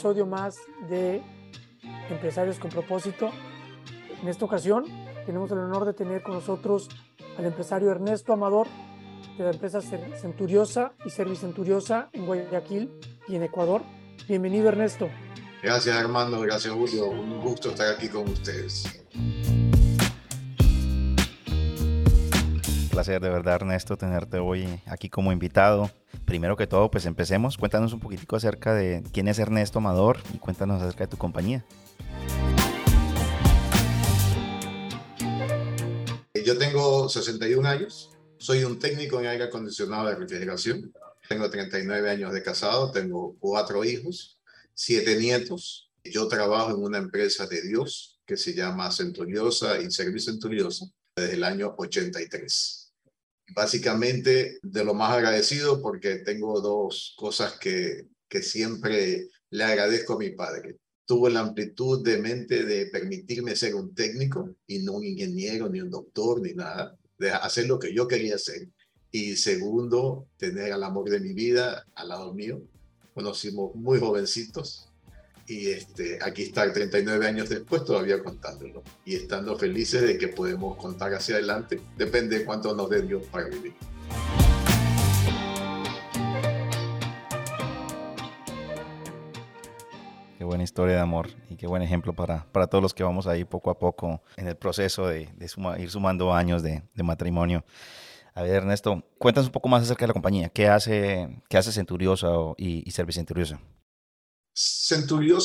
Episodio más de Empresarios con propósito. En esta ocasión tenemos el honor de tener con nosotros al empresario Ernesto Amador de la empresa Centuriosa y Servicenturiosa en Guayaquil y en Ecuador. Bienvenido Ernesto. Gracias Armando, gracias Julio, un gusto estar aquí con ustedes. Placer de verdad Ernesto tenerte hoy aquí como invitado primero que todo, pues empecemos. Cuéntanos un poquitico acerca de quién es Ernesto Amador y cuéntanos acerca de tu compañía. Yo tengo 61 años, soy un técnico en aire acondicionado de refrigeración. Tengo 39 años de casado, tengo cuatro hijos, siete nietos. Yo trabajo en una empresa de Dios que se llama Centuriosa y Servicio Centuriosa desde el año 83 básicamente de lo más agradecido porque tengo dos cosas que, que siempre le agradezco a mi padre. Tuvo la amplitud de mente de permitirme ser un técnico y no un ingeniero, ni un doctor, ni nada, de hacer lo que yo quería hacer. Y segundo, tener al amor de mi vida al lado mío. Conocimos muy jovencitos y este, aquí está 39 años después todavía contándolo y estando felices de que podemos contar hacia adelante. Depende de cuánto nos dé Dios para vivir. Qué buena historia de amor y qué buen ejemplo para, para todos los que vamos ahí poco a poco en el proceso de, de ir sumando años de, de, matrimonio. A ver, Ernesto, cuéntanos un poco más acerca de la compañía. ¿Qué hace, qué hace Centuriosa y, y? Centuriosa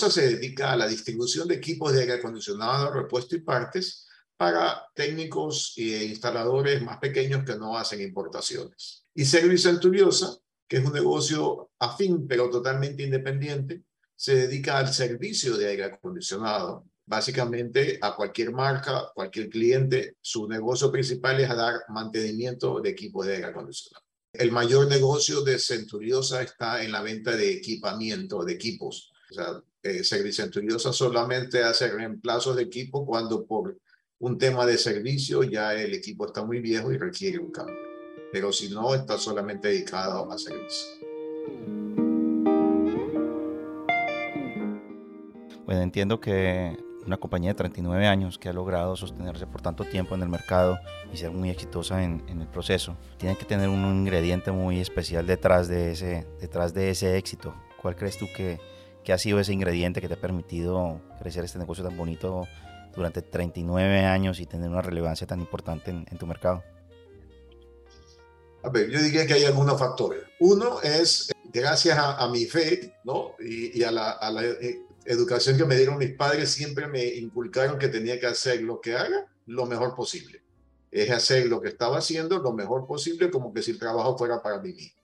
se dedica a la distribución de equipos de aire acondicionado, repuesto y partes para técnicos e instaladores más pequeños que no hacen importaciones. Y Service Centuriosa, que es un negocio afín pero totalmente independiente, se dedica al servicio de aire acondicionado. Básicamente a cualquier marca, cualquier cliente, su negocio principal es dar mantenimiento de equipos de aire acondicionado. El mayor negocio de Centuriosa está en la venta de equipamiento, de equipos. O sea, eh, Centuriosa solamente hace reemplazos de equipo cuando por un tema de servicio ya el equipo está muy viejo y requiere un cambio. Pero si no, está solamente dedicado a servicio. Bueno, entiendo que una compañía de 39 años que ha logrado sostenerse por tanto tiempo en el mercado y ser muy exitosa en, el proceso, tiene que tener un ingrediente muy especial detrás de ese, detrás de ese éxito. ¿Cuál crees tú que, que ha sido ese ingrediente que te ha permitido crecer este negocio tan bonito durante 39 años y tener una relevancia tan importante en, tu mercado? A ver, yo diría que hay algunos factores. Uno es gracias a, mi fe ¿no? y, a la, a la eh, educación que me dieron mis padres siempre me inculcaron que tenía que hacer lo que haga lo mejor posible. Es hacer lo que estaba haciendo lo mejor posible como que si el trabajo fuera para mí mismo.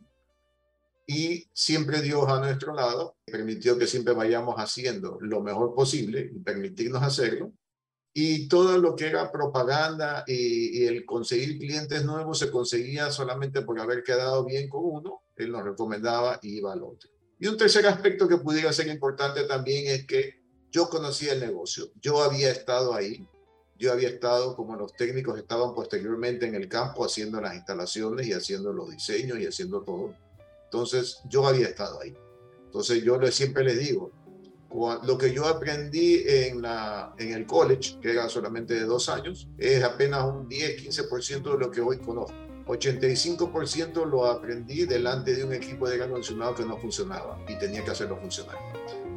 Y siempre Dios a nuestro lado permitió que siempre vayamos haciendo lo mejor posible y permitirnos hacerlo. Y todo lo que era propaganda y, y el conseguir clientes nuevos se conseguía solamente por haber quedado bien con uno. Él nos recomendaba y iba al otro. Y un tercer aspecto que pudiera ser importante también es que yo conocía el negocio, yo había estado ahí, yo había estado como los técnicos estaban posteriormente en el campo haciendo las instalaciones y haciendo los diseños y haciendo todo. Entonces yo había estado ahí. Entonces yo siempre les digo, lo que yo aprendí en, la, en el college, que era solamente de dos años, es apenas un 10-15% de lo que hoy conozco. 85% lo aprendí delante de un equipo de aire acondicionado que no funcionaba y tenía que hacerlo funcionar.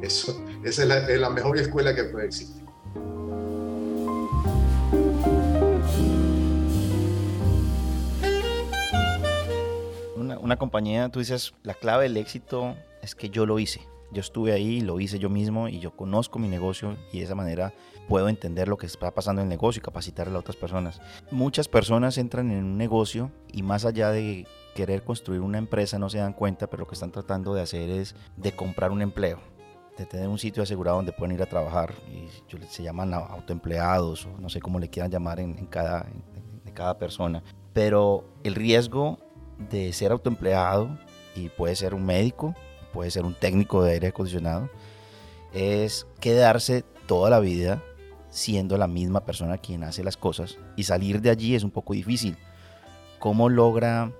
Eso, esa es la, mejor escuela que puede existir. Una, una compañía, tú dices, la clave del éxito es que yo lo hice. Yo estuve ahí, lo hice yo mismo y yo conozco mi negocio y de esa manera puedo entender lo que está pasando en el negocio y capacitarle a otras personas. Muchas personas entran en un negocio y más allá de querer construir una empresa no se dan cuenta, pero lo que están tratando de hacer es de comprar un empleo, de tener un sitio asegurado donde pueden ir a trabajar. Y se llaman autoempleados o no sé cómo le quieran llamar en, cada, en cada persona. Pero el riesgo de ser autoempleado y puede ser un médico, puede ser un técnico de aire acondicionado, es quedarse toda la vida siendo la misma persona quien hace las cosas y salir de allí es un poco difícil. ¿Cómo logra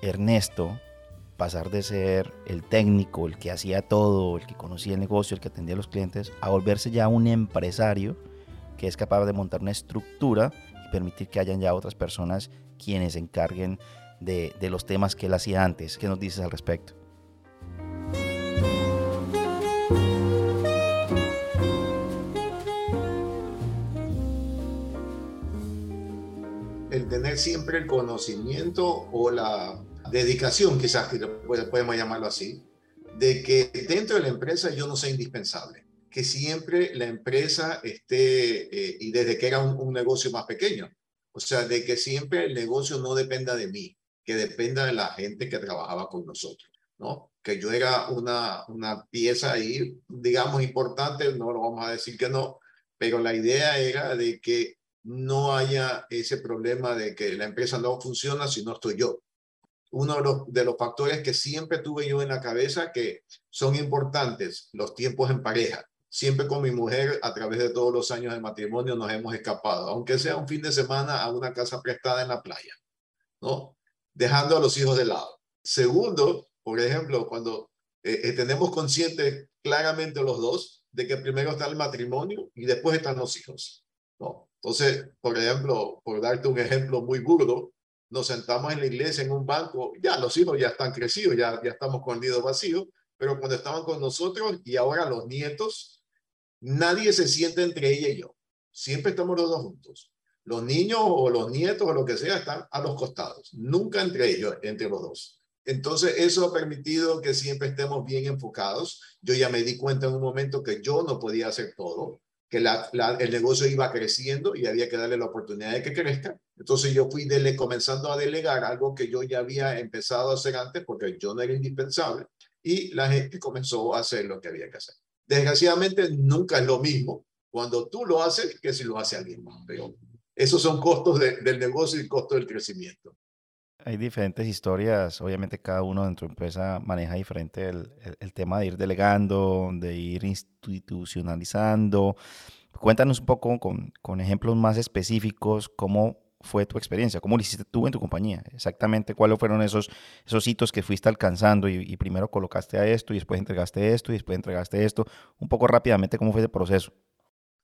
Ernesto pasar de ser el técnico, el que hacía todo, el que conocía el negocio, el que atendía a los clientes, a volverse ya un empresario que es capaz de montar una estructura y permitir que hayan ya otras personas quienes se encarguen de, los temas que él hacía antes? ¿Qué nos dices al respecto? Tener siempre el conocimiento o la dedicación, quizás podemos llamarlo así, de que dentro de la empresa yo no soy indispensable, que siempre la empresa esté, eh, y desde que era un, negocio más pequeño, o sea, de que siempre el negocio no dependa de mí, que dependa de la gente que trabajaba con nosotros, ¿no? Que yo era una, una pieza ahí, digamos, importante, no lo vamos a decir que no, pero la idea era de que no haya ese problema de que la empresa no funciona si no estoy yo. Uno de los, factores que siempre tuve yo en la cabeza que son importantes, los tiempos en pareja. Siempre con mi mujer, a través de todos los años de matrimonio, nos hemos escapado, aunque sea un fin de semana a una casa prestada en la playa, ¿no? Dejando a los hijos de lado. Segundo, por ejemplo, cuando eh, eh, tenemos consciente claramente los dos de que primero está el matrimonio y después están los hijos, ¿no? Entonces, por ejemplo, por darte un ejemplo muy burdo, nos sentamos en la iglesia en un banco, ya los hijos ya están crecidos, ya, ya estamos con el nido vacío, pero cuando estaban con nosotros y ahora los nietos, nadie se siente entre ella y yo. Siempre estamos los dos juntos. Los niños o los nietos o lo que sea están a los costados, nunca entre ellos, entre los dos. Entonces, eso ha permitido que siempre estemos bien enfocados. Yo ya me di cuenta en un momento que yo no podía hacer todo que el negocio iba creciendo y había que darle la oportunidad de que crezca. Entonces yo fui dele, comenzando a delegar algo que yo ya había empezado a hacer antes porque yo no era indispensable y la gente comenzó a hacer lo que había que hacer. Desgraciadamente nunca es lo mismo cuando tú lo haces que si lo hace alguien más. Pero esos son costos del negocio y costos del crecimiento. Hay diferentes historias, obviamente cada uno dentro de empresa maneja diferente el, el, tema de ir delegando, de ir institucionalizando. Cuéntanos un poco con, con, ejemplos más específicos cómo fue tu experiencia, cómo lo hiciste tú en tu compañía, exactamente cuáles fueron esos, esos hitos que fuiste alcanzando y, y primero colocaste a esto y después entregaste esto y después entregaste esto, un poco rápidamente cómo fue ese proceso.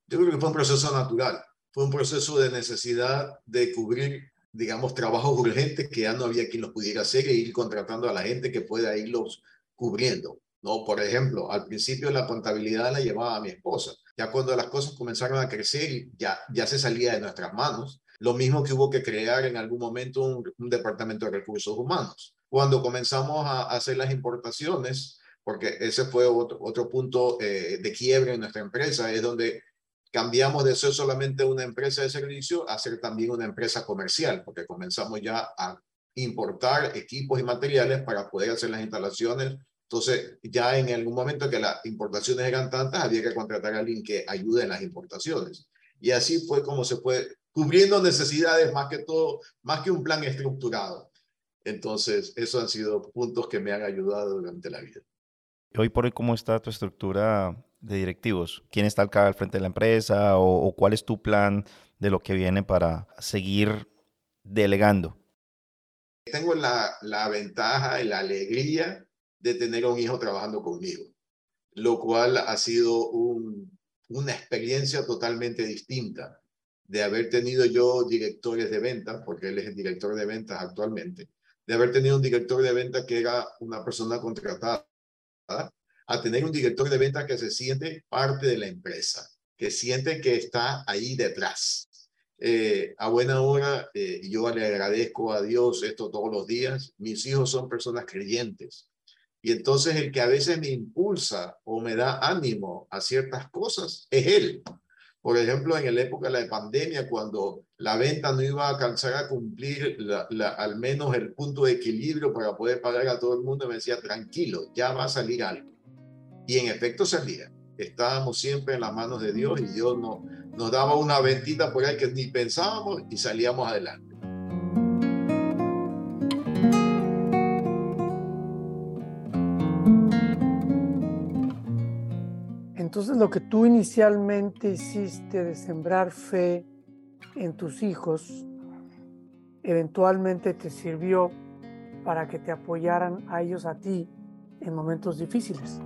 Yo creo que fue un proceso natural, fue un proceso de necesidad de cubrir digamos, trabajos urgentes que ya no había quien los pudiera hacer e ir contratando a la gente que pueda irlos cubriendo. ¿no? Por ejemplo, al principio la contabilidad la llevaba a mi esposa. Ya cuando las cosas comenzaron a crecer, ya, ya se salía de nuestras manos. Lo mismo que hubo que crear en algún momento un, departamento de recursos humanos. Cuando comenzamos a, hacer las importaciones, porque ese fue otro, otro punto eh, de quiebre en nuestra empresa, es donde cambiamos de ser solamente una empresa de servicio a ser también una empresa comercial, porque comenzamos ya a importar equipos y materiales para poder hacer las instalaciones. Entonces, ya en algún momento que las importaciones eran tantas, había que contratar a alguien que ayude en las importaciones. Y así fue como se fue cubriendo necesidades más que todo, más que un plan estructurado. Entonces, esos han sido puntos que me han ayudado durante la vida. Hoy por hoy, ¿cómo está tu estructura de directivos? ¿Quién está al frente de la empresa o, cuál es tu plan de lo que viene para seguir delegando? Tengo la, la ventaja y la alegría de tener un hijo trabajando conmigo, lo cual ha sido una experiencia totalmente distinta de haber tenido yo directores de ventas, porque él es el director de ventas actualmente, de haber tenido un director de ventas que era una persona contratada a tener un director de ventas que se siente parte de la empresa, que siente que está ahí detrás. Eh, a buena hora, eh, yo le agradezco a Dios esto todos los días. Mis hijos son personas creyentes. Y entonces el que a veces me impulsa o me da ánimo a ciertas cosas es él. Por ejemplo, en la época de la pandemia, cuando la venta no iba a alcanzar a cumplir al menos el punto de equilibrio para poder pagar a todo el mundo, me decía, tranquilo, ya va a salir algo. Y en efecto salía. Estábamos siempre en las manos de Dios y Dios no, nos daba una ventita por ahí que ni pensábamos y salíamos adelante. Entonces lo que tú inicialmente hiciste de sembrar fe en tus hijos, eventualmente te sirvió para que te apoyaran a ellos a ti en momentos difíciles.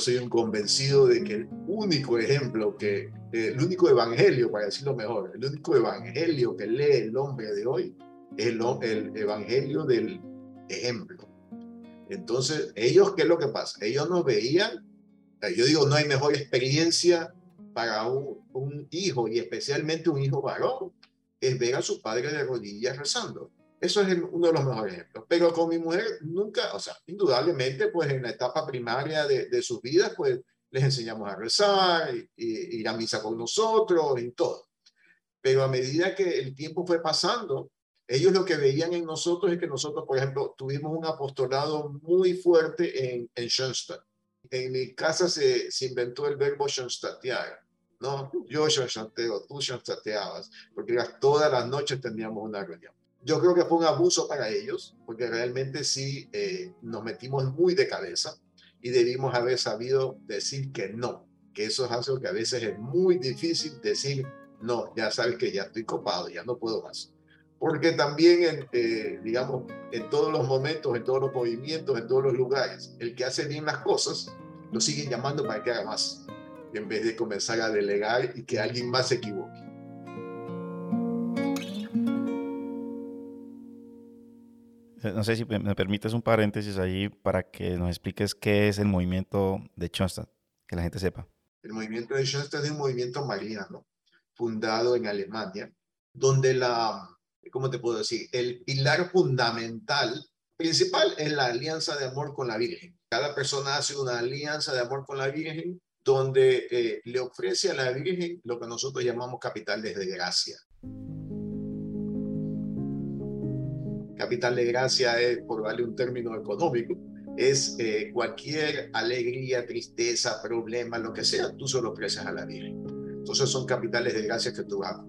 Soy un convencido de que el único ejemplo que, el único evangelio, para decirlo mejor, el único evangelio que lee el hombre de hoy es el, el evangelio del ejemplo. Entonces, ellos, ¿qué es lo que pasa? Ellos nos veían, yo digo, no hay mejor experiencia para un, un hijo y especialmente un hijo varón, es ver a su padre de rodillas rezando. Eso es uno de los mejores ejemplos. Pero con mi mujer nunca, o sea, indudablemente, pues en la etapa primaria de, de sus vidas, pues les enseñamos a rezar, y, ir a misa con nosotros y todo. Pero a medida que el tiempo fue pasando, ellos lo que veían en nosotros es que nosotros, por ejemplo, tuvimos un apostolado muy fuerte en, en Schoenstatt. En mi casa se, se inventó el verbo Schoenstattear. ¿no? Yo Schoenstatteo, tú Schoenstatteabas, porque todas las noches teníamos una reunión. Yo creo que fue un abuso para ellos, porque realmente sí eh, nos metimos muy de cabeza y debimos haber sabido decir que no, que eso es algo que a veces es muy difícil decir, no, ya sabes que ya estoy copado, ya no puedo más. Porque también, en, eh, digamos, en todos los momentos, en todos los movimientos, en todos los lugares, el que hace bien las cosas, lo siguen llamando para que haga más, en vez de comenzar a delegar y que alguien más se equivoque. No sé si me permites un paréntesis ahí para que nos expliques qué es el movimiento de Schoenstatt, que la gente sepa. El movimiento de Schoenstatt es un movimiento mariano fundado en Alemania, donde la, ¿cómo te puedo decir? El pilar fundamental, principal, es la alianza de amor con la Virgen. Cada persona hace una alianza de amor con la Virgen donde eh, le ofrece a la Virgen lo que nosotros llamamos capital de gracia. Capital de gracia es, por darle un término económico, es eh, cualquier alegría, tristeza, problema, lo que sea, tú solo ofreces a la Virgen. Entonces son capitales de gracia que tú vas a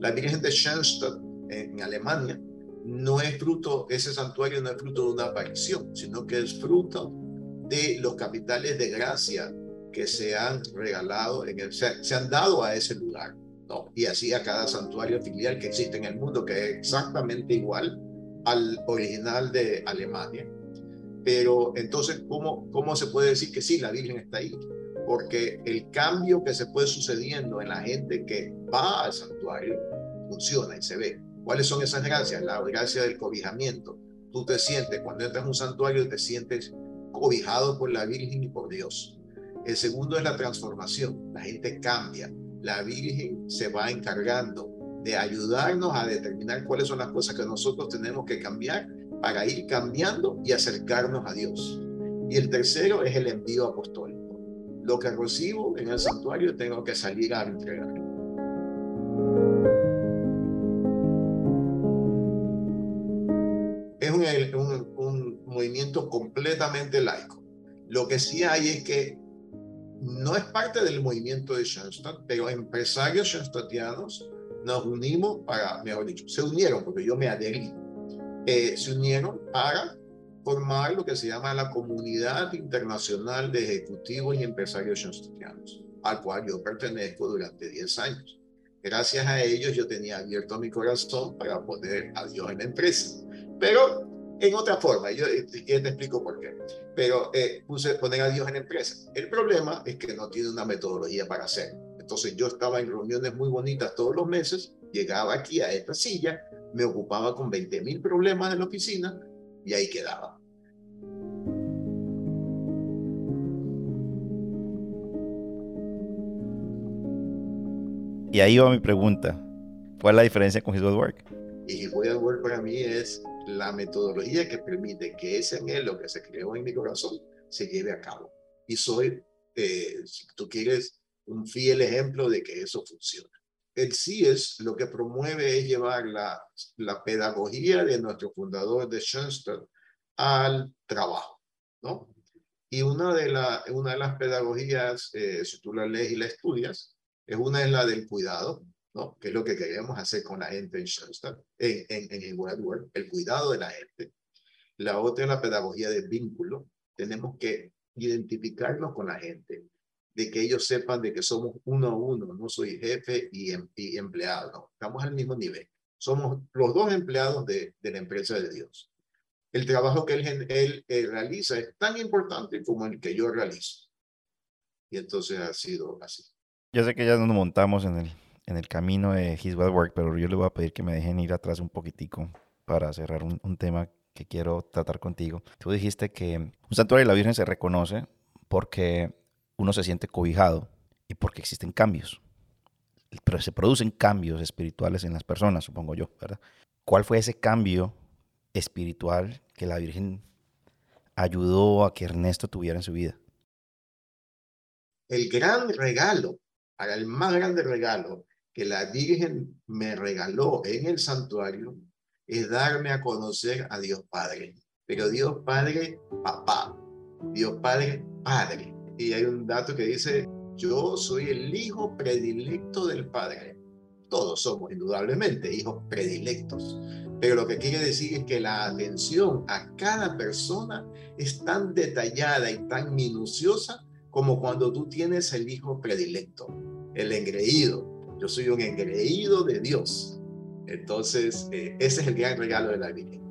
La Virgen de Schoenstatt en Alemania no es fruto, ese santuario no es fruto de una aparición, sino que es fruto de los capitales de gracia que se han regalado, en el, se, se han dado a ese lugar. ¿no? Y así a cada santuario filial que existe en el mundo, que es exactamente igual al original de Alemania. Pero entonces, ¿cómo, ¿cómo se puede decir que sí, la Virgen está ahí? Porque el cambio que se puede sucediendo en la gente que va al santuario funciona y se ve. ¿Cuáles son esas gracias? La gracia del cobijamiento. Tú te sientes, cuando entras a un santuario, te sientes cobijado por la Virgen y por Dios. El segundo es la transformación. La gente cambia. La Virgen se va encargando de ayudarnos a determinar cuáles son las cosas que nosotros tenemos que cambiar para ir cambiando y acercarnos a Dios. Y el tercero es el envío apostólico. Lo que recibo en el santuario tengo que salir a entregar. Es un, un movimiento completamente laico. Lo que sí hay es que no es parte del movimiento de Schoenstatt, pero empresarios schoenstattianos nos unimos para, mejor dicho, se unieron, porque yo me adherí, eh, se unieron para formar lo que se llama la Comunidad Internacional de Ejecutivos y Empresarios Schoenstattianos, al cual yo pertenezco durante 10 años. Gracias a ellos yo tenía abierto mi corazón para poner a Dios en la empresa. Pero en otra forma, yo eh, te explico por qué. Pero eh, puse poner a Dios en la empresa. El problema es que no tiene una metodología para hacerlo. Entonces yo estaba en reuniones muy bonitas todos los meses, llegaba aquí a esta silla, me ocupaba con 20 mil problemas en la oficina y ahí quedaba. Y ahí va mi pregunta. ¿Cuál es la diferencia con His Work? Y Way at Work para mí es la metodología que permite que ese anhelo que se creó en mi corazón se lleve a cabo. Y soy, eh, si tú quieres, un fiel ejemplo de que eso funciona. El CIES lo que promueve es llevar la, la pedagogía de nuestro fundador de Schoenstatt al trabajo, ¿no? Y una de, la, una de las pedagogías, eh, si tú la lees y la estudias, es una es la del cuidado, ¿no? Que es lo que queremos hacer con la gente en Schoenstatt, en, en, en World, el cuidado de la gente. La otra es la pedagogía del vínculo. Tenemos que identificarnos con la gente, de que ellos sepan de que somos uno a uno, no soy jefe y, em, y empleado, estamos al mismo nivel. Somos los dos empleados de, de la empresa de Dios. El trabajo que él, él, él, realiza es tan importante como el que yo realizo. Y entonces ha sido así. Yo sé que ya nos montamos en el, en el camino de His Well Work, pero yo le voy a pedir que me dejen ir atrás un poquitico para cerrar un, un tema que quiero tratar contigo. Tú dijiste que un santuario de la Virgen se reconoce porque uno se siente cobijado y porque existen cambios. Pero se producen cambios espirituales en las personas, supongo yo, ¿verdad? ¿Cuál fue ese cambio espiritual que la Virgen ayudó a que Ernesto tuviera en su vida? El gran regalo, el más grande regalo que la Virgen me regaló en el santuario es darme a conocer a Dios Padre. Pero Dios Padre, papá. Dios Padre, Padre. Y hay un dato que dice, yo soy el hijo predilecto del Padre. Todos somos indudablemente hijos predilectos. Pero lo que quiere decir es que la atención a cada persona es tan detallada y tan minuciosa como cuando tú tienes el hijo predilecto, el engreído. Yo soy un engreído de Dios. Entonces, eh, ese es el gran regalo de la Virgen.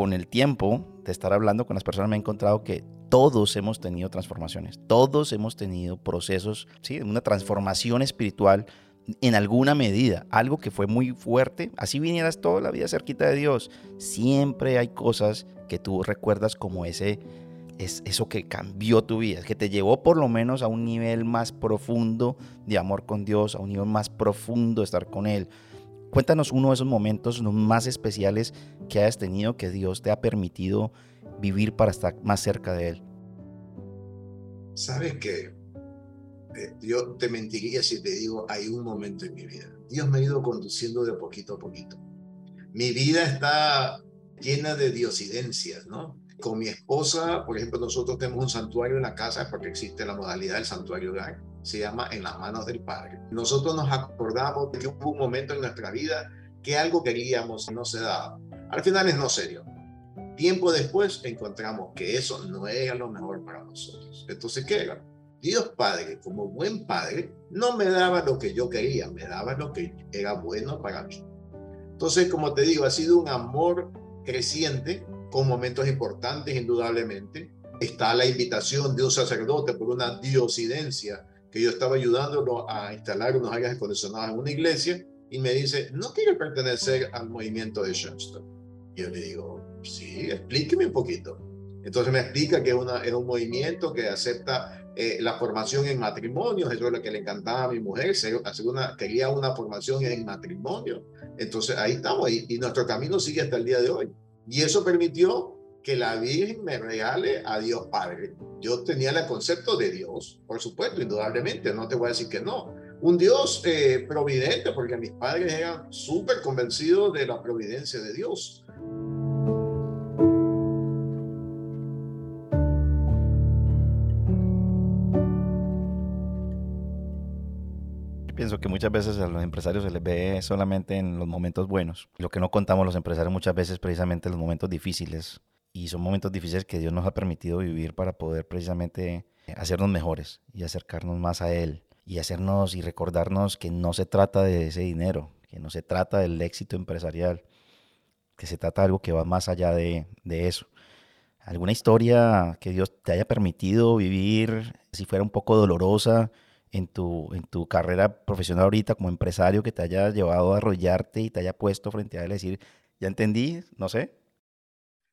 Con el tiempo de estar hablando con las personas me he encontrado que todos hemos tenido transformaciones, todos hemos tenido procesos, ¿sí? una transformación espiritual en alguna medida, algo que fue muy fuerte, así vinieras toda la vida cerquita de Dios, siempre hay cosas que tú recuerdas como ese es eso que cambió tu vida, que te llevó por lo menos a un nivel más profundo de amor con Dios, a un nivel más profundo de estar con Él. Cuéntanos uno de esos momentos más especiales que hayas tenido que Dios te ha permitido vivir para estar más cerca de Él. Sabes que eh, yo te mentiría si te digo hay un momento en mi vida. Dios me ha ido conduciendo de poquito a poquito. Mi vida está llena de diosidencias, ¿no? Con mi esposa, por ejemplo, nosotros tenemos un santuario en la casa porque existe la modalidad del santuario hogar. Se llama En las manos del Padre. Nosotros nos acordamos de que hubo un momento en nuestra vida que algo queríamos y no se daba. Al final es no serio. Tiempo después encontramos que eso no era lo mejor para nosotros. Entonces, ¿qué era? Dios Padre, como buen padre, no me daba lo que yo quería, me daba lo que era bueno para mí. Entonces, como te digo, ha sido un amor creciente con momentos importantes, indudablemente. Está la invitación de un sacerdote por una diosidencia que yo estaba ayudándolo a instalar unos aires acondicionados en una iglesia y me dice, no quiere pertenecer al movimiento de Schoenstatt. Yo le digo, sí, explíqueme un poquito. Entonces me explica que una, es un movimiento que acepta eh, la formación en matrimonio, eso es lo que le encantaba a mi mujer, hacer una, quería una formación en matrimonio. Entonces ahí estamos y, y nuestro camino sigue hasta el día de hoy. Y eso permitió que la Virgen me regale a Dios Padre. Yo tenía el concepto de Dios, por supuesto, indudablemente, no te voy a decir que no. Un Dios eh, providente, porque mis padres eran súper convencidos de la providencia de Dios. pienso que muchas veces a los empresarios se les ve solamente en los momentos buenos. Lo que no contamos los empresarios muchas veces precisamente los momentos difíciles. Y son momentos difíciles que Dios nos ha permitido vivir para poder precisamente hacernos mejores y acercarnos más a Él. Y hacernos y recordarnos que no se trata de ese dinero, que no se trata del éxito empresarial, que se trata de algo que va más allá de, de eso. ¿Alguna historia que Dios te haya permitido vivir, si fuera un poco dolorosa, en tu, en tu carrera profesional ahorita como empresario que te haya llevado a arrollarte y te haya puesto frente a él y decir, ya entendí, no sé?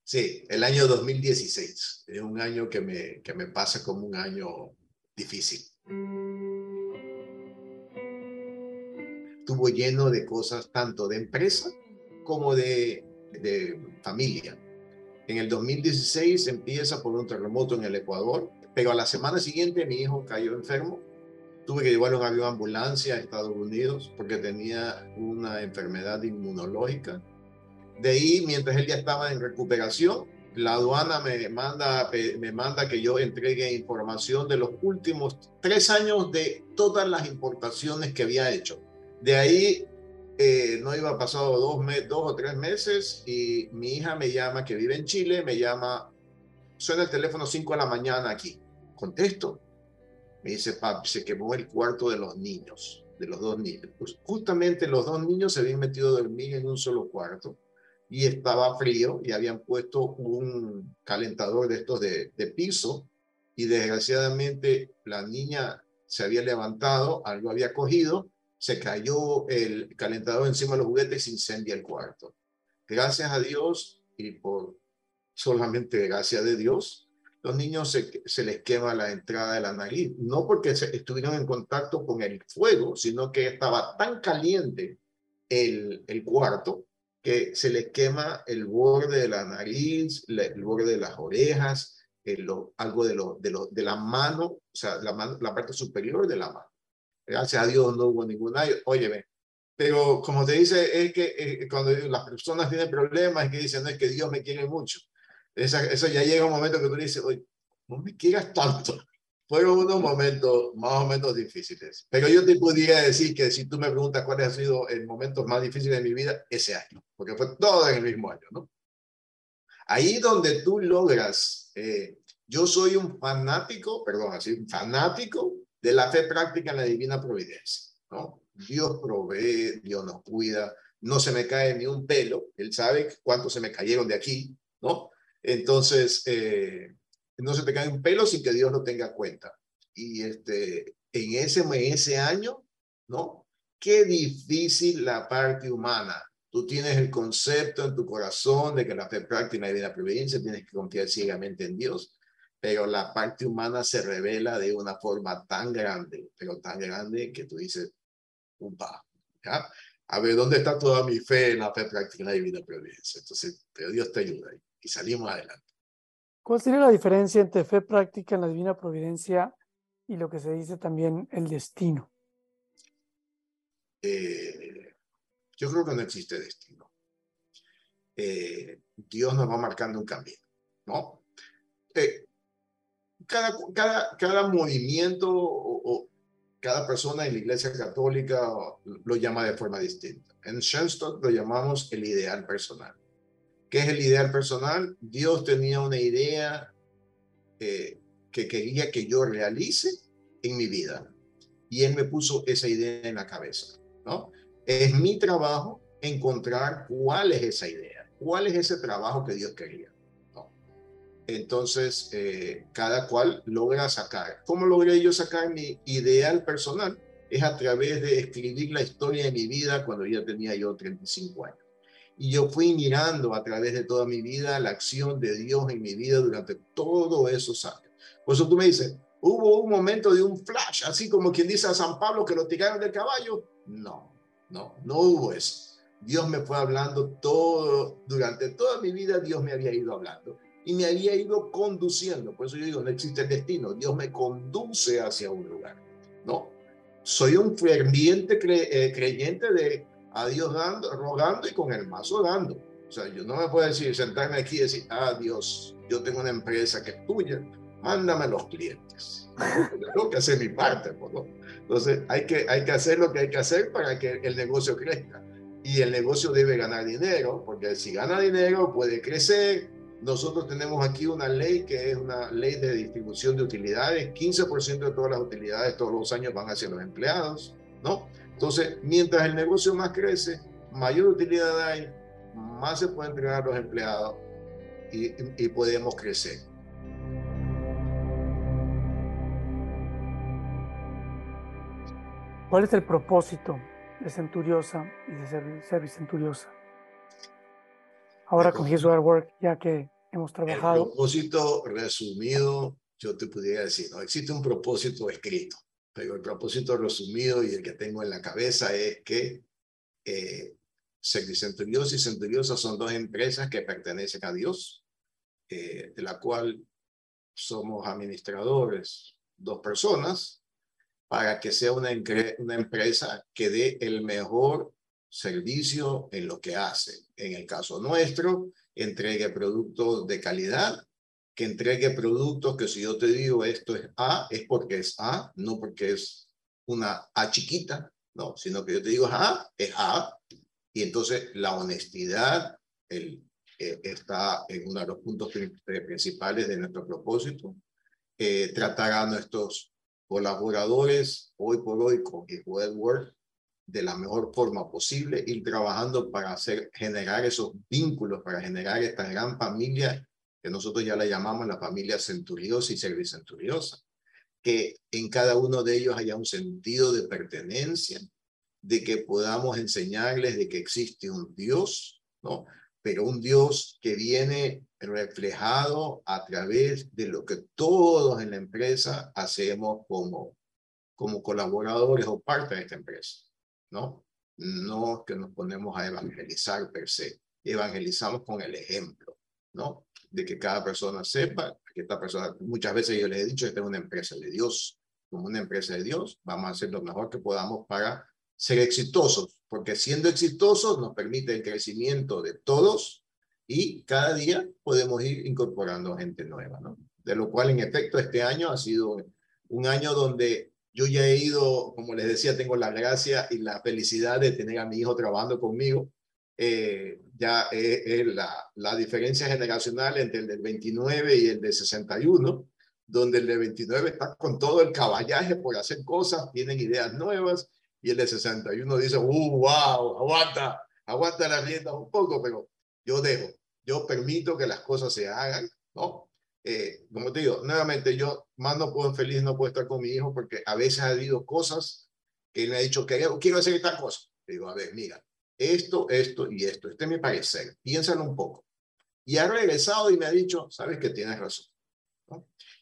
Sí, el año 2016 es un año que me, que me pasa como un año difícil. estuvo lleno de cosas tanto de empresa como de, de familia. En el 2016 empieza por un terremoto en el Ecuador, pero a la semana siguiente mi hijo cayó enfermo. Tuve que llevarlo en avión ambulancia a Estados Unidos porque tenía una enfermedad inmunológica. De ahí, mientras él ya estaba en recuperación, la aduana me manda, me manda que yo entregue información de los últimos tres años de todas las importaciones que había hecho. De ahí eh, no iba pasado dos, dos o tres meses y mi hija me llama, que vive en Chile, me llama, suena el teléfono 5 de la mañana aquí. Contesto. Me dice, papi, se quemó el cuarto de los niños, de los dos niños. Pues justamente los dos niños se habían metido a dormir en un solo cuarto y estaba frío y habían puesto un calentador de estos de, de piso y desgraciadamente la niña se había levantado, algo había cogido, se cayó el calentador encima de los juguetes y incendia el cuarto. Gracias a Dios y por solamente gracias de Dios, los niños se, se, les quema la entrada de la nariz, no porque se, estuvieron en contacto con el fuego, sino que estaba tan caliente el, el cuarto que se les quema el borde de la nariz, el borde de las orejas, el, algo de, lo, de, lo, de la mano, o sea, la, la parte superior de la mano. Gracias a Dios no hubo ninguna. Óyeme, pero como te dice, es que eh, cuando las personas tienen problemas, es que dicen, no es que Dios me quiere mucho. Esa, eso ya llega un momento que tú dices, oye, no me quieras tanto. Fueron unos momentos más o menos difíciles. Pero yo te podría decir que si tú me preguntas cuál ha sido el momento más difícil de mi vida, ese año, porque fue todo en el mismo año, ¿no? Ahí donde tú logras, eh, yo soy un fanático, perdón, así, un fanático de la fe práctica en la divina providencia, ¿no? Dios provee, Dios nos cuida, no se me cae ni un pelo, Él sabe cuánto se me cayeron de aquí, ¿no? Entonces, eh, no se te cae un pelo sin que Dios lo tenga cuenta. Y este, en ese, en ese año, ¿no? Qué difícil la parte humana. Tú tienes el concepto en tu corazón de que la fe práctica y la providencia tienes que confiar ciegamente en Dios, pero la parte humana se revela de una forma tan grande, pero tan grande que tú dices, pa ¿ya? A ver, ¿dónde está toda mi fe en la fe práctica y la divina providencia? Entonces, pero Dios te ayuda y salimos adelante. ¿Cuál sería la diferencia entre fe práctica en la divina providencia y lo que se dice también el destino? Eh, yo creo que no existe destino. Eh, Dios nos va marcando un camino, ¿no? Eh, cada, movimiento o, o, cada persona en la Iglesia Católica lo llama de forma distinta. En Schoenstatt lo llamamos el ideal personal. ¿Qué es el ideal personal? Dios tenía una idea eh, que quería que yo realice en mi vida. Y Él me puso esa idea en la cabeza, ¿no? Es mi trabajo encontrar cuál es esa idea, cuál es ese trabajo que Dios quería. ¿no? Entonces, eh, cada cual logra sacar. ¿Cómo logré yo sacar mi ideal personal? Es a través de escribir la historia de mi vida cuando ya tenía yo 35 años. Y yo fui mirando a través de toda mi vida la acción de Dios en mi vida durante todos esos años. Por eso tú me dices, ¿hubo un momento de un flash, así como quien dice a San Pablo que lo tiraron del caballo? No, no, no hubo eso. Dios me fue hablando todo, durante toda mi vida Dios me había ido hablando y me había ido conduciendo. Por eso yo digo, no existe destino, Dios me conduce hacia un lugar, ¿no? Soy un ferviente eh, creyente de a Dios dando, rogando y con el mazo dando. O sea, yo no me puedo decir, sentarme aquí y decir, ah, Dios, yo tengo una empresa que es tuya, mándame los clientes. tengo que hacer mi parte, ¿no? Entonces, hay que, hay que hacer lo que hay que hacer para que el negocio crezca. Y el negocio debe ganar dinero, porque si gana dinero puede crecer. Nosotros tenemos aquí una ley que es una ley de distribución de utilidades. 15% de todas las utilidades todos los años van hacia los empleados, ¿no? Entonces, mientras el negocio más crece, mayor utilidad hay, más se puede entregar a los empleados y, y podemos crecer. ¿Cuál es el propósito de Centuriosa y de Service Centuriosa? Ahora con His Work, ya que hemos trabajado. El propósito resumido, yo te pudiera decir, no existe un propósito escrito, pero el propósito resumido y el que tengo en la cabeza es que eh, Servicenturiosa y Centuriosa son dos empresas que pertenecen a Dios, eh, de la cual somos administradores, dos personas, para que sea una, una empresa que dé el mejor servicio en lo que hace. En el caso nuestro, entregue productos de calidad, que entregue productos que si yo te digo esto es A, es porque es A, no porque es una A chiquita, no, sino que yo te digo A, es A. Y entonces la honestidad eh, está en uno de los puntos principales de nuestro propósito. Eh, tratar a nuestros colaboradores hoy por hoy con Word de la mejor forma posible, ir trabajando para hacer, generar esos vínculos, para generar esta gran familia que nosotros ya la llamamos la familia centuriosa y servicenturiosa, que en cada uno de ellos haya un sentido de pertenencia, de que podamos enseñarles de que existe un Dios, ¿no? Pero un Dios que viene reflejado a través de lo que todos en la empresa hacemos como, como colaboradores o parte de esta empresa. ¿no? No que nos ponemos a evangelizar per se, evangelizamos con el ejemplo, ¿no? De que cada persona sepa que esta persona, muchas veces yo les he dicho, esta es una empresa de Dios, como una empresa de Dios, vamos a hacer lo mejor que podamos para ser exitosos, porque siendo exitosos nos permite el crecimiento de todos y cada día podemos ir incorporando gente nueva. De lo cual, en efecto, este año ha sido un año donde yo ya he ido, como les decía, tengo la gracia y la felicidad de tener a mi hijo trabajando conmigo. Eh, ya es, la, la, diferencia generacional entre el del 29 y el de 61, donde el de 29 está con todo el caballaje por hacer cosas, tienen ideas nuevas, y el de 61 dice, ¡uh, wow! Aguanta, aguanta las riendas un poco, pero yo dejo, yo permito que las cosas se hagan, ¿no? Eh, como te digo, nuevamente yo más no puedo feliz, no puedo estar con mi hijo porque a veces ha habido cosas que él me ha dicho que quiero hacer esta cosa. Le digo, a ver, mira, esto, esto y esto, este es mi parecer, piénsalo un poco. Y ha regresado y me ha dicho, sabes que tienes razón.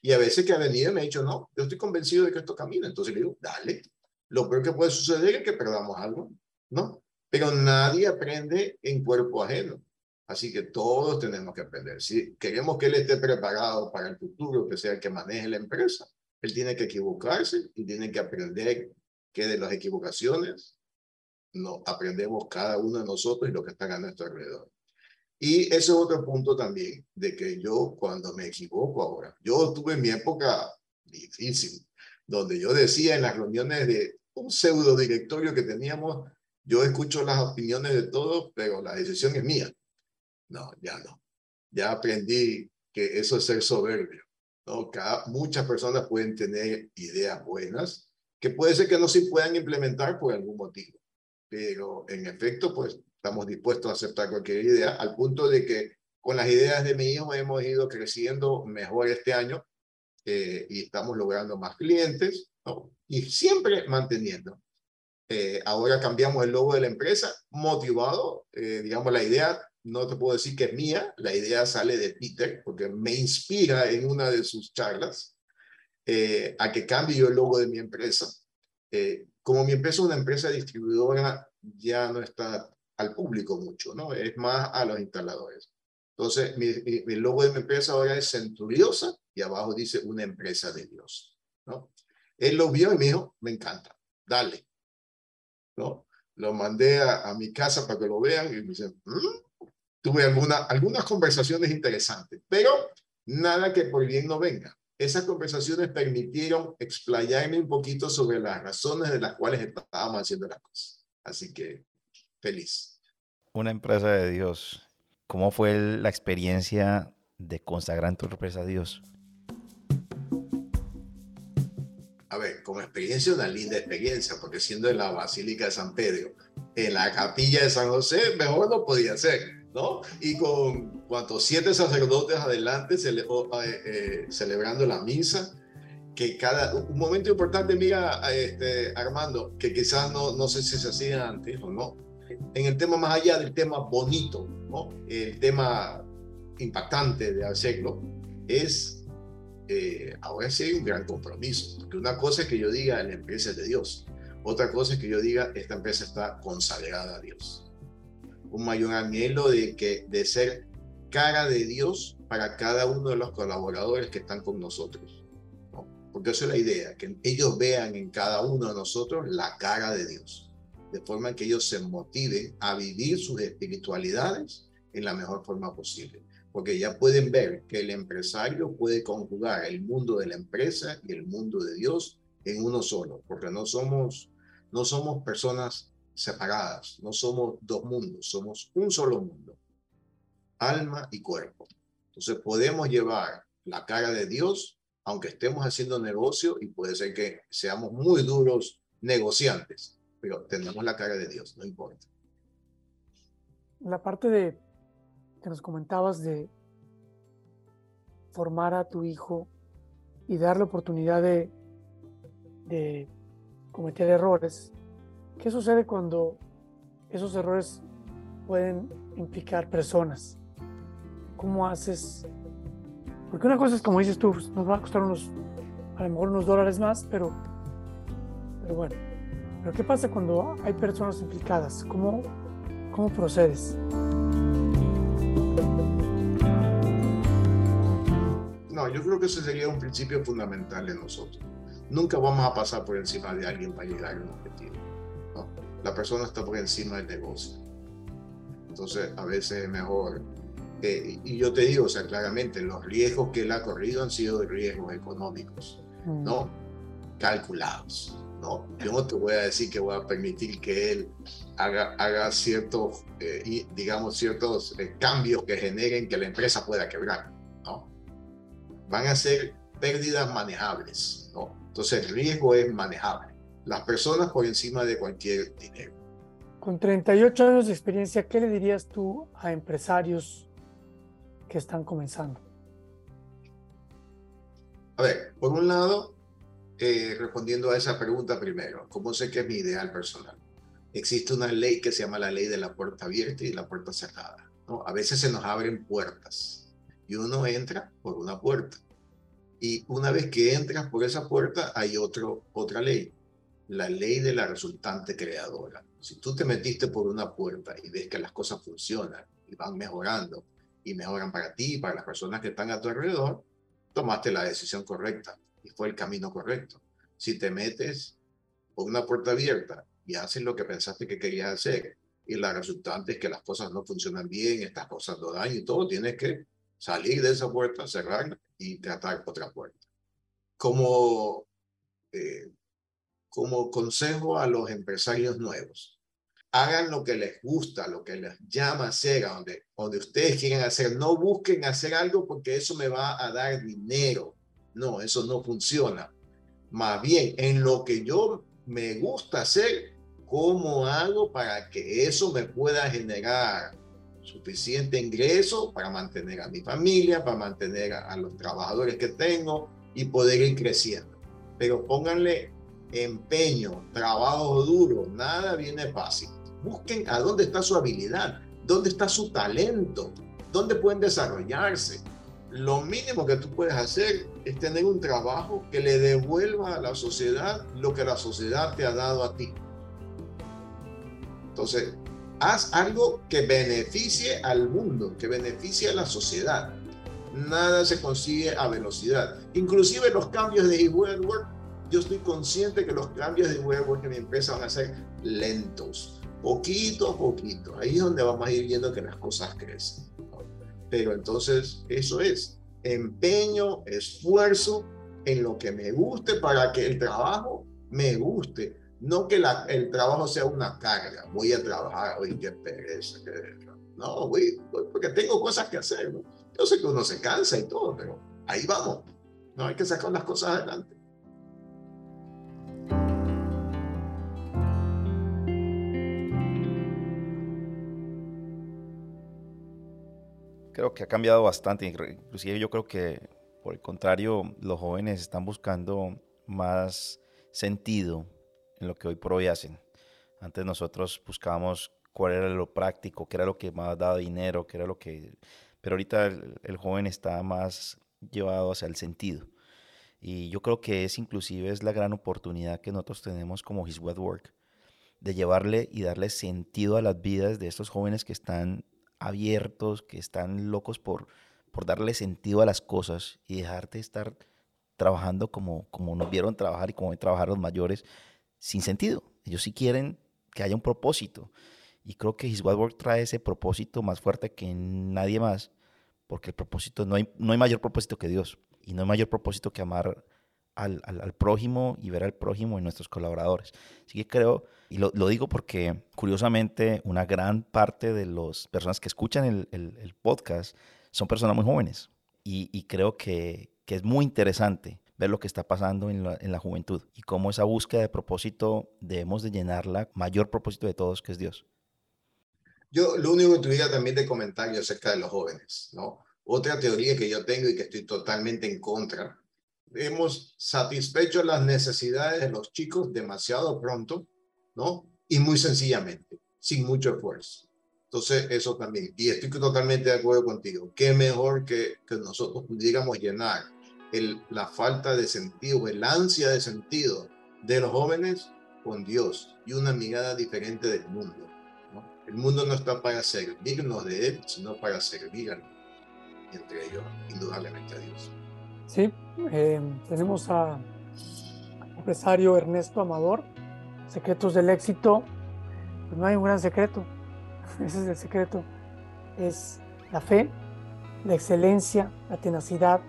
Y a veces que ha venido y me ha dicho, no, yo estoy convencido de que esto camina. Entonces le digo, dale. Lo peor que puede suceder es que perdamos algo, ¿no? Pero nadie aprende en cuerpo ajeno. Así que todos tenemos que aprender. Si queremos que él esté preparado para el futuro, que sea el que maneje la empresa, él tiene que equivocarse y tiene que aprender que de las equivocaciones no aprendemos cada uno de nosotros y lo que están a nuestro alrededor. Y ese es otro punto también, de que yo cuando me equivoco ahora, yo tuve mi época difícil, donde yo decía en las reuniones de un pseudo directorio que teníamos, yo escucho las opiniones de todos, pero la decisión es mía. No, ya no. Ya aprendí que eso es ser soberbio. ¿no? Cada, muchas personas pueden tener ideas buenas que puede ser que no se puedan implementar por algún motivo. Pero en efecto, pues estamos dispuestos a aceptar cualquier idea al punto de que con las ideas de mi hijo hemos ido creciendo mejor este año eh, y estamos logrando más clientes y siempre manteniendo. Eh, ahora cambiamos el logo de la empresa, motivado, eh, digamos, la idea no te puedo decir que es mía, la idea sale de Peter, porque me inspira en una de sus charlas a que cambie yo el logo de mi empresa. Como mi empresa es una empresa distribuidora, ya no está al público mucho, ¿no? Es más a los instaladores. Entonces, mi, mi, logo de mi empresa ahora es Centuriosa y abajo dice una empresa de Dios, ¿no? Él lo vio y me dijo, me encanta, dale, ¿no? Lo mandé a, mi casa para que lo vean y me dicen, ¿Mm? tuve alguna, algunas conversaciones interesantes, pero nada que por bien no venga. Esas conversaciones permitieron explayarme un poquito sobre las razones de las cuales estábamos haciendo las cosas. Así que feliz. Una empresa de Dios. ¿Cómo fue la experiencia de consagrar tu empresa a Dios? A ver, como experiencia, una linda experiencia, porque siendo en la Basílica de San Pedro, en la capilla de San José, mejor no podía ser ¿no? Y con cuantos siete sacerdotes adelante eh, eh, celebrando la misa, que cada, un momento importante, mira, este, Armando, que quizás no, no sé si se hacía antes o no, en el tema más allá del tema bonito, ¿no? El tema impactante de hacerlo es eh, ahora sí hay un gran compromiso. Porque una cosa es que yo diga, la empresa es de Dios. Otra cosa es que yo diga, esta empresa está consagrada a Dios. Un mayor anhelo de, que, de ser cara de Dios para cada uno de los colaboradores que están con nosotros. Porque esa es la idea, que ellos vean en cada uno de nosotros la cara de Dios, de forma que ellos se motiven a vivir sus espiritualidades en la mejor forma posible. Porque ya pueden ver que el empresario puede conjugar el mundo de la empresa y el mundo de Dios en uno solo, porque no somos, no somos personas separadas, no somos dos mundos, somos un solo mundo, alma y cuerpo. Entonces podemos llevar la cara de Dios, aunque estemos haciendo negocio y puede ser que seamos muy duros negociantes, pero tenemos la cara de Dios, no importa. La parte de que nos comentabas de formar a tu hijo y darle oportunidad de, de cometer errores. ¿Qué sucede cuando esos errores pueden implicar personas? ¿Cómo haces? Porque una cosa es, como dices tú, pues, nos va a costar unos, a lo mejor unos dólares más, pero, pero bueno. Pero ¿qué pasa cuando hay personas implicadas? ¿Cómo, cómo procedes? No, yo creo que ese sería un principio fundamental de nosotros. Nunca vamos a pasar por encima de alguien para llegar a un objetivo. La persona está por encima del negocio. Entonces, a veces es mejor y yo te digo, o sea, claramente, los riesgos que él ha corrido han sido riesgos económicos, mm. ¿no? Calculados, ¿no? Yo no te voy a decir que voy a permitir que él haga, haga ciertos, eh, digamos, ciertos eh, cambios que generen que la empresa pueda quebrar, ¿no? Van a ser pérdidas manejables, ¿no? Entonces, el riesgo es manejable. Las personas por encima de cualquier dinero. Con 38 años de experiencia, ¿qué le dirías tú a empresarios que están comenzando? A ver, por un lado, eh, respondiendo a esa pregunta primero, ¿cómo sé que es mi ideal personal? Existe una ley que se llama la ley de la puerta abierta y la puerta cerrada. ¿no? A veces se nos abren puertas y uno entra por una puerta. Y una vez que entras por esa puerta, hay otro, otra ley, la ley de la resultante creadora. Si tú te metiste por una puerta y ves que las cosas funcionan y van mejorando y mejoran para ti y para las personas que están a tu alrededor, tomaste la decisión correcta y fue el camino correcto. Si te metes por una puerta abierta y haces lo que pensaste que querías hacer y la resultante es que las cosas no funcionan bien, estas cosas no daño y todo, tienes que salir de esa puerta, cerrarla y tratar otra puerta. Como, eh, como consejo a los empresarios nuevos, hagan lo que les gusta, lo que les llama hacer, donde, donde ustedes quieren hacer. No busquen hacer algo porque eso me va a dar dinero. No, eso no funciona. Más bien, en lo que yo me gusta hacer, ¿cómo hago para que eso me pueda generar suficiente ingreso para mantener a mi familia, para mantener a, a los trabajadores que tengo y poder ir creciendo? Pero pónganle empeño, trabajo duro, nada viene fácil busquen a dónde está su habilidad, dónde está su talento, dónde pueden desarrollarse. Lo mínimo que tú puedes hacer es tener un trabajo que le devuelva a la sociedad lo que la sociedad te ha dado a ti. Entonces, haz algo que beneficie al mundo, que beneficie a la sociedad. Nada se consigue a velocidad. Inclusive los cambios de e-work, yo estoy consciente que los cambios de e-work en mi empresa van a ser lentos poquito a poquito. Ahí es donde vamos a ir viendo que las cosas crecen. Pero entonces eso es empeño, esfuerzo en lo que me guste para que el trabajo me guste. No que la, el trabajo sea una carga. Voy a trabajar, hoy qué pereza. no, voy, porque tengo cosas que hacer. Yo sé que uno se cansa y todo, pero ahí vamos. No hay que sacar las cosas adelante. Creo que ha cambiado bastante. Inclusive yo creo que, por el contrario, los jóvenes están buscando más sentido en lo que hoy por hoy hacen. Antes nosotros buscábamos cuál era lo práctico, qué era lo que más daba dinero, qué era lo que... Pero ahorita el, joven está más llevado hacia el sentido. Y yo creo que es inclusive es la gran oportunidad que nosotros tenemos como His Web Work, de llevarle y darle sentido a las vidas de estos jóvenes que están abiertos, que están locos por, por darle sentido a las cosas y dejarte estar trabajando como, como nos vieron trabajar y como trabajar los mayores sin sentido. Ellos sí quieren que haya un propósito. Y creo que His Wild Work trae ese propósito más fuerte que nadie más, porque el propósito, no hay, no hay mayor propósito que Dios. Y no hay mayor propósito que amar al, prójimo y ver al prójimo en nuestros colaboradores. Así que creo, y lo, digo porque curiosamente una gran parte de las personas que escuchan el, podcast son personas muy jóvenes. Y, creo que, es muy interesante ver lo que está pasando en la, en la, juventud y cómo esa búsqueda de propósito debemos de llenarla, mayor propósito de todos que es Dios. Yo lo único que tuviera también de comentario acerca de los jóvenes, ¿no? Otra teoría que yo tengo y que estoy totalmente en contra. Hemos satisfecho las necesidades de los chicos demasiado pronto, ¿no? Y muy sencillamente, sin mucho esfuerzo. Entonces, eso también. Y estoy totalmente de acuerdo contigo. Qué mejor que, que nosotros pudiéramos llenar la falta de sentido, el ansia de sentido de los jóvenes con Dios y una mirada diferente del mundo. El mundo no está para servirnos de Él, sino para servir a y entre ellos, indudablemente a Dios. Sí, eh, tenemos a empresario Ernesto Amador, secretos del éxito. Pues no hay un gran secreto, ese es el secreto. Es la fe, la excelencia, la tenacidad.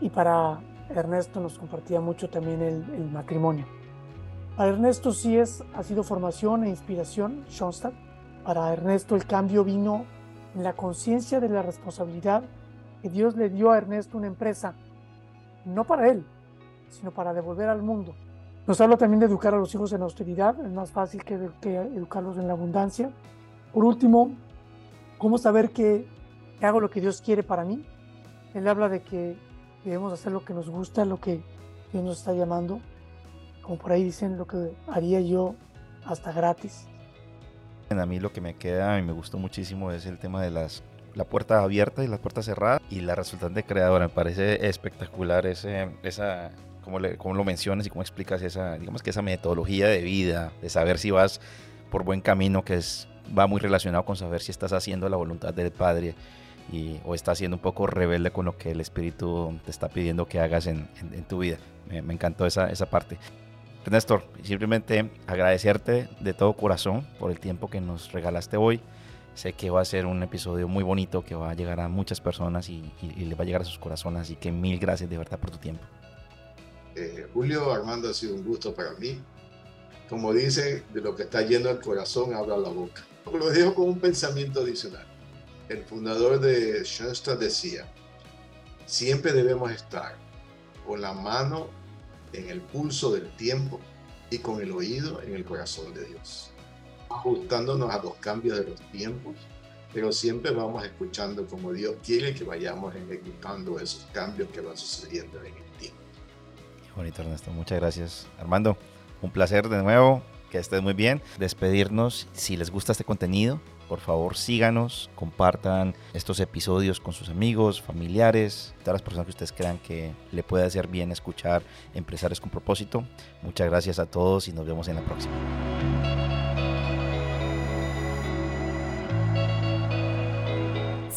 Y para Ernesto nos compartía mucho también el, matrimonio. Para Ernesto sí es, ha sido formación e inspiración, Schoenstatt. Para Ernesto el cambio vino en la conciencia de la responsabilidad que Dios le dio a Ernesto una empresa, no para él, sino para devolver al mundo. Nos habla también de educar a los hijos en austeridad, es más fácil que, que educarlos en la abundancia. Por último, cómo saber que, que, hago lo que Dios quiere para mí. Él habla de que debemos hacer lo que nos gusta, lo que Dios nos está llamando. Como por ahí dicen, lo que haría yo hasta gratis. A mí lo que me queda y me gustó muchísimo es el tema de las la puerta abierta y las puertas cerradas y la resultante creadora. Me parece espectacular ese, esa, como, le, como lo mencionas y cómo explicas esa, digamos que esa metodología de vida, de saber si vas por buen camino, que es, va muy relacionado con saber si estás haciendo la voluntad del Padre y, o estás siendo un poco rebelde con lo que el Espíritu te está pidiendo que hagas en, en, en tu vida. Me, me, encantó esa, esa parte. Néstor, simplemente agradecerte de todo corazón por el tiempo que nos regalaste hoy. Sé que va a ser un episodio muy bonito que va a llegar a muchas personas y, y, le va a llegar a sus corazones. Así que mil gracias de verdad por tu tiempo. Eh, Julio, Armando, ha sido un gusto para mí. Como dice, de lo que está lleno el corazón habla la boca. Lo dejo con un pensamiento adicional. El fundador de Schoenstatt decía, siempre debemos estar con la mano en el pulso del tiempo y con el oído en el corazón de Dios, ajustándonos a los cambios de los tiempos, pero siempre vamos escuchando como Dios quiere que vayamos ejecutando esos cambios que van sucediendo en el tiempo. Bonito, Ernesto. Muchas gracias. Armando, un placer de nuevo. Que estés muy bien. Despedirnos. Si les gusta este contenido, por favor síganos, compartan estos episodios con sus amigos, familiares, todas las personas que ustedes crean que le puede hacer bien escuchar Empresarios con propósito. Muchas gracias a todos y nos vemos en la próxima.